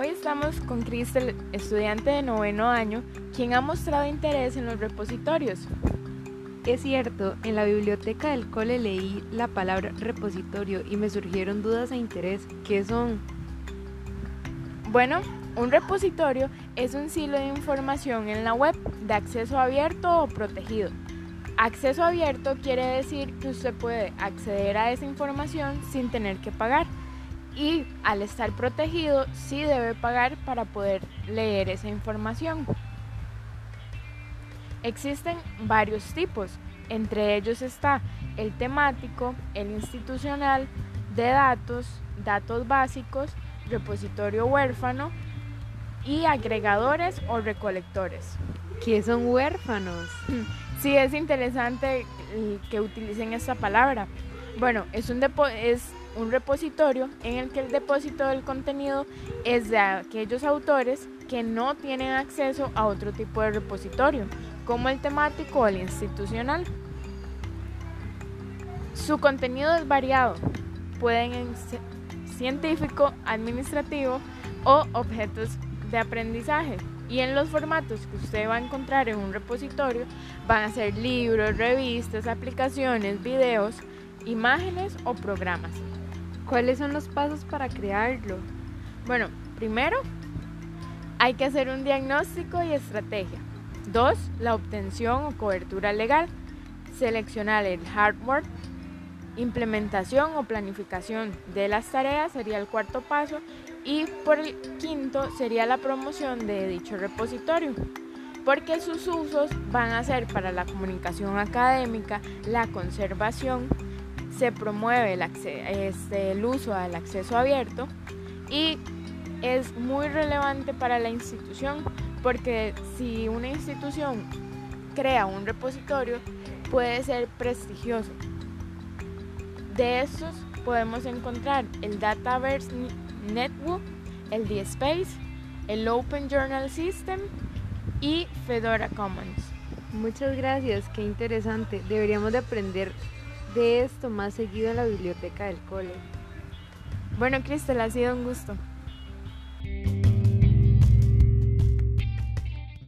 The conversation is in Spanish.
Hoy estamos con Cristel, estudiante de noveno año, quien ha mostrado interés en los repositorios. Es cierto, en la biblioteca del cole leí la palabra repositorio y me surgieron dudas e interés. ¿Qué son? Bueno, un repositorio es un silo de información en la web de acceso abierto o protegido. Acceso abierto quiere decir que usted puede acceder a esa información sin tener que pagar y al estar protegido sí debe pagar para poder leer esa información. Existen varios tipos, entre ellos está el temático, el institucional, de datos, datos básicos, repositorio huérfano y agregadores o recolectores. ¿Qué son huérfanos? Sí, es interesante que utilicen esta palabra. Bueno, es un, es un repositorio en el que el depósito del contenido es de aquellos autores que no tienen acceso a otro tipo de repositorio, como el temático o el institucional. Su contenido es variado, pueden ser científico, administrativo o objetos de aprendizaje. Y en los formatos que usted va a encontrar en un repositorio van a ser libros, revistas, aplicaciones, videos, imágenes o programas. ¿Cuáles son los pasos para crearlo? Bueno, primero hay que hacer un diagnóstico y estrategia. Dos, la obtención o cobertura legal. Seleccionar el hardware. Implementación o planificación de las tareas sería el cuarto paso. Y por el quinto sería la promoción de dicho repositorio porque sus usos van a ser para la comunicación académica, la conservación, se promueve el, este, el uso al acceso abierto y es muy relevante para la institución porque si una institución crea un repositorio puede ser prestigioso. De estos podemos encontrar el Dataverse Network, el DSpace, el Open Journal System y Fedora Commons. Muchas gracias, qué interesante. Deberíamos de aprender de esto más seguido en la biblioteca del cole. Bueno, Cristel, ha sido un gusto.